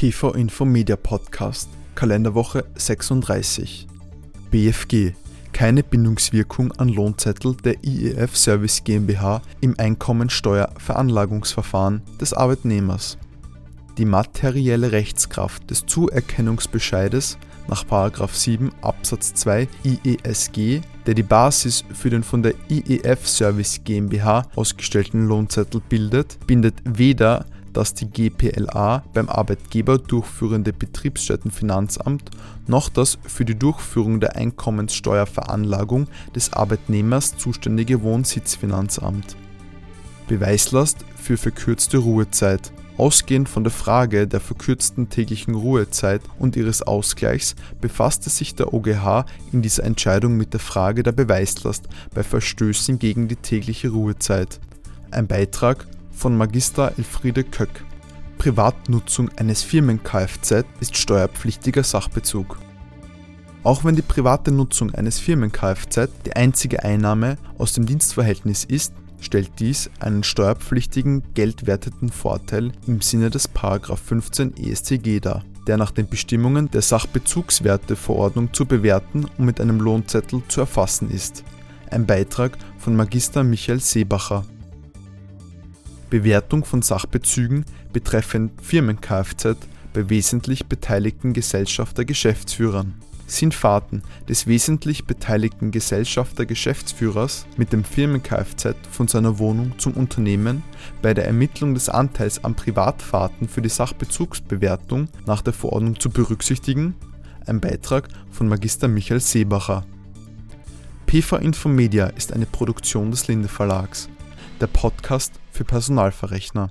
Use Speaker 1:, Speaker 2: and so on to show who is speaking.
Speaker 1: PV Info Media Podcast, Kalenderwoche 36. BFG. Keine Bindungswirkung an Lohnzettel der IEF Service GmbH im Einkommensteuerveranlagungsverfahren des Arbeitnehmers. Die materielle Rechtskraft des Zuerkennungsbescheides nach 7 Absatz 2 IESG, der die Basis für den von der IEF Service GmbH ausgestellten Lohnzettel bildet, bindet weder das die GPLA beim Arbeitgeber durchführende Betriebsstättenfinanzamt noch das für die Durchführung der Einkommenssteuerveranlagung des Arbeitnehmers zuständige Wohnsitzfinanzamt. Beweislast für verkürzte Ruhezeit. Ausgehend von der Frage der verkürzten täglichen Ruhezeit und ihres Ausgleichs befasste sich der OGH in dieser Entscheidung mit der Frage der Beweislast bei Verstößen gegen die tägliche Ruhezeit. Ein Beitrag von Magister Elfriede Köck. Privatnutzung eines Firmen-Kfz ist steuerpflichtiger Sachbezug. Auch wenn die private Nutzung eines Firmen-Kfz die einzige Einnahme aus dem Dienstverhältnis ist, stellt dies einen steuerpflichtigen geldwerteten Vorteil im Sinne des 15 EStG dar, der nach den Bestimmungen der Sachbezugswerteverordnung zu bewerten und mit einem Lohnzettel zu erfassen ist. Ein Beitrag von Magister Michael Seebacher. Bewertung von Sachbezügen betreffend Firmen-Kfz bei wesentlich beteiligten Gesellschafter-Geschäftsführern sind Fahrten des wesentlich beteiligten Gesellschafter-Geschäftsführers mit dem Firmen-Kfz von seiner Wohnung zum Unternehmen bei der Ermittlung des Anteils an Privatfahrten für die Sachbezugsbewertung nach der Verordnung zu berücksichtigen? Ein Beitrag von Magister Michael Seebacher. PV Infomedia ist eine Produktion des Linde Verlags der Podcast für Personalverrechner.